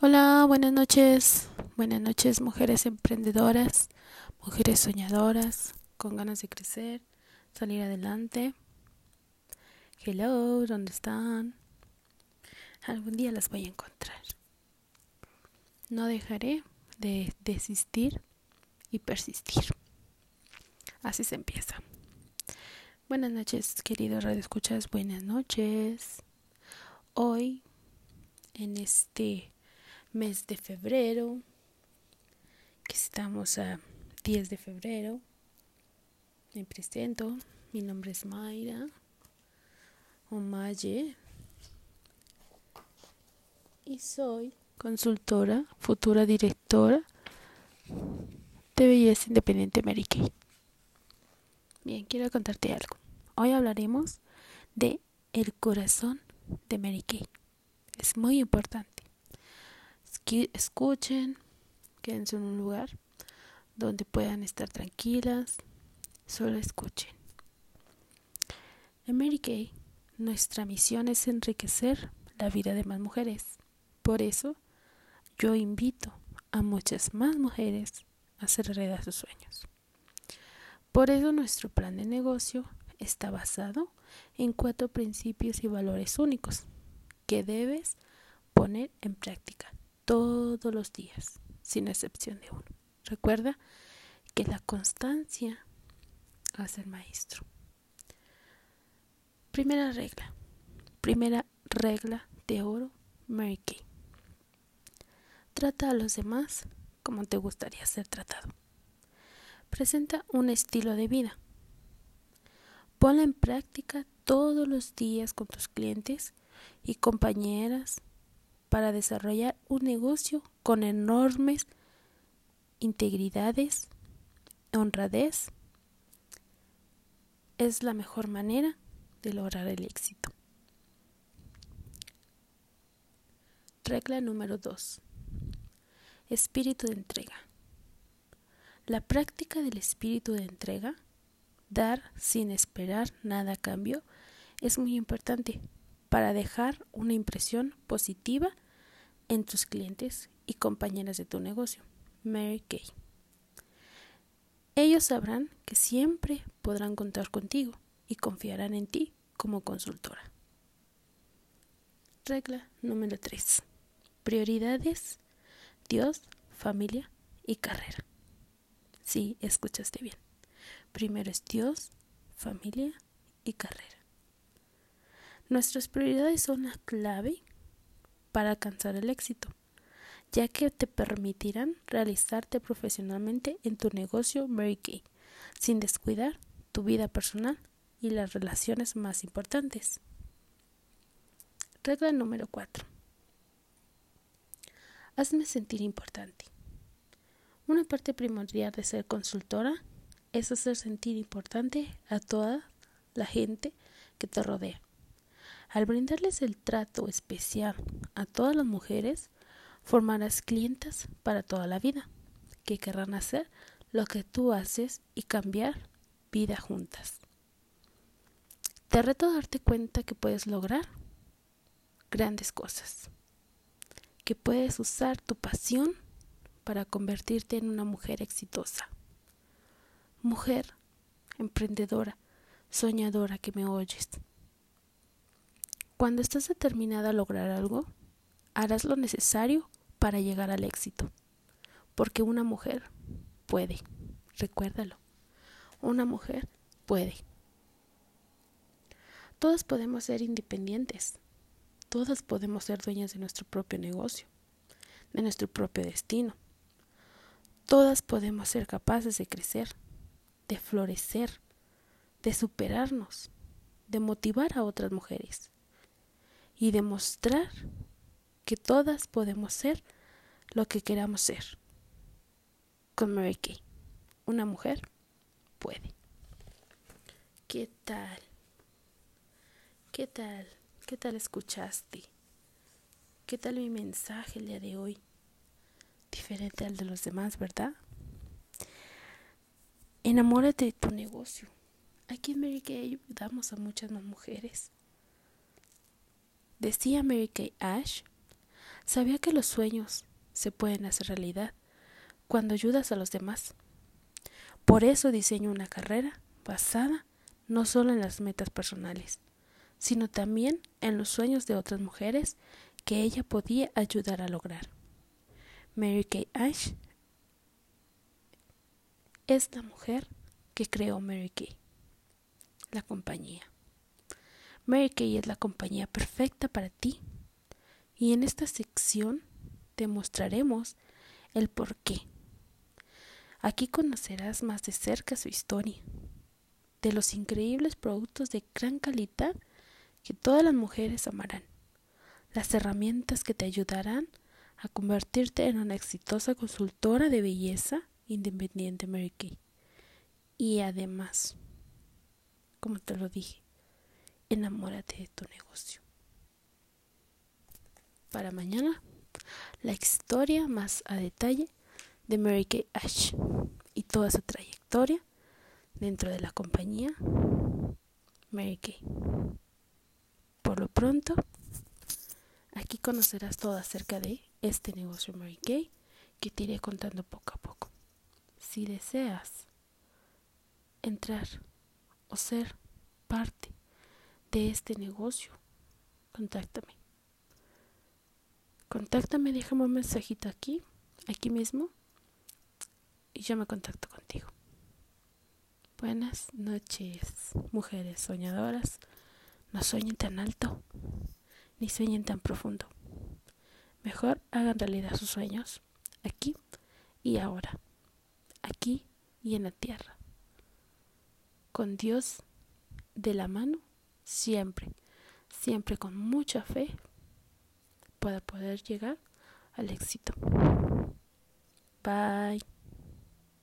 Hola, buenas noches. Buenas noches, mujeres emprendedoras, mujeres soñadoras, con ganas de crecer, salir adelante. Hello, ¿dónde están? Algún día las voy a encontrar. No dejaré de desistir y persistir. Así se empieza. Buenas noches, queridos radioescuchas, buenas noches. Hoy, en este mes de febrero, que estamos a 10 de febrero. Me presento, mi nombre es Mayra Omaye y soy consultora, futura directora de Belleza Independiente Mary Kay. Bien, quiero contarte algo. Hoy hablaremos de el corazón de Mary Kay. Es muy importante escuchen, quédense en un lugar donde puedan estar tranquilas, solo escuchen. En Mary Kay, nuestra misión es enriquecer la vida de más mujeres. Por eso, yo invito a muchas más mujeres a hacer realidad sus sueños. Por eso nuestro plan de negocio está basado en cuatro principios y valores únicos que debes poner en práctica todos los días, sin excepción de uno. Recuerda que la constancia hace el maestro. Primera regla. Primera regla de oro, Mary. Trata a los demás como te gustaría ser tratado. Presenta un estilo de vida. Ponla en práctica todos los días con tus clientes y compañeras para desarrollar un negocio con enormes integridades, honradez, es la mejor manera de lograr el éxito. Regla número 2. Espíritu de entrega. La práctica del espíritu de entrega, dar sin esperar nada a cambio, es muy importante para dejar una impresión positiva en tus clientes y compañeras de tu negocio. Mary Kay. Ellos sabrán que siempre podrán contar contigo y confiarán en ti como consultora. Regla número 3. Prioridades, Dios, familia y carrera. Sí, escuchaste bien. Primero es Dios, familia y carrera. Nuestras prioridades son la clave para alcanzar el éxito, ya que te permitirán realizarte profesionalmente en tu negocio Mary Kay, sin descuidar tu vida personal y las relaciones más importantes. Regla número 4. Hazme sentir importante. Una parte primordial de ser consultora es hacer sentir importante a toda la gente que te rodea al brindarles el trato especial a todas las mujeres, formarás clientas para toda la vida, que querrán hacer lo que tú haces y cambiar vida juntas. Te reto a darte cuenta que puedes lograr grandes cosas, que puedes usar tu pasión para convertirte en una mujer exitosa. Mujer emprendedora, soñadora que me oyes. Cuando estás determinada a lograr algo, harás lo necesario para llegar al éxito. Porque una mujer puede, recuérdalo, una mujer puede. Todas podemos ser independientes, todas podemos ser dueñas de nuestro propio negocio, de nuestro propio destino. Todas podemos ser capaces de crecer, de florecer, de superarnos, de motivar a otras mujeres y demostrar que todas podemos ser lo que queramos ser. Con Mary Kay, una mujer puede. ¿Qué tal? ¿Qué tal? ¿Qué tal escuchaste? ¿Qué tal mi mensaje el día de hoy? Diferente al de los demás, ¿verdad? Enamórate de tu negocio. Aquí en Mary Kay ayudamos a muchas más mujeres Decía Mary Kay Ash, Sabía que los sueños se pueden hacer realidad cuando ayudas a los demás. Por eso diseñó una carrera basada no solo en las metas personales, sino también en los sueños de otras mujeres que ella podía ayudar a lograr. Mary Kay Ash es la mujer que creó Mary Kay, la compañía. Mary Kay es la compañía perfecta para ti. Y en esta sección te mostraremos el por qué. Aquí conocerás más de cerca su historia, de los increíbles productos de gran calidad que todas las mujeres amarán, las herramientas que te ayudarán a convertirte en una exitosa consultora de belleza independiente Mary Kay. Y además, como te lo dije, enamórate de tu negocio. Para mañana, la historia más a detalle de Mary Kay Ash y toda su trayectoria dentro de la compañía Mary Kay. Por lo pronto, aquí conocerás todo acerca de este negocio Mary Kay que te iré contando poco a poco. Si deseas entrar o ser parte de este negocio, contáctame. Contáctame, déjame un mensajito aquí, aquí mismo, y yo me contacto contigo. Buenas noches, mujeres soñadoras. No sueñen tan alto, ni sueñen tan profundo. Mejor hagan realidad sus sueños, aquí y ahora, aquí y en la tierra. Con Dios de la mano, siempre, siempre con mucha fe, para poder llegar al éxito. Bye.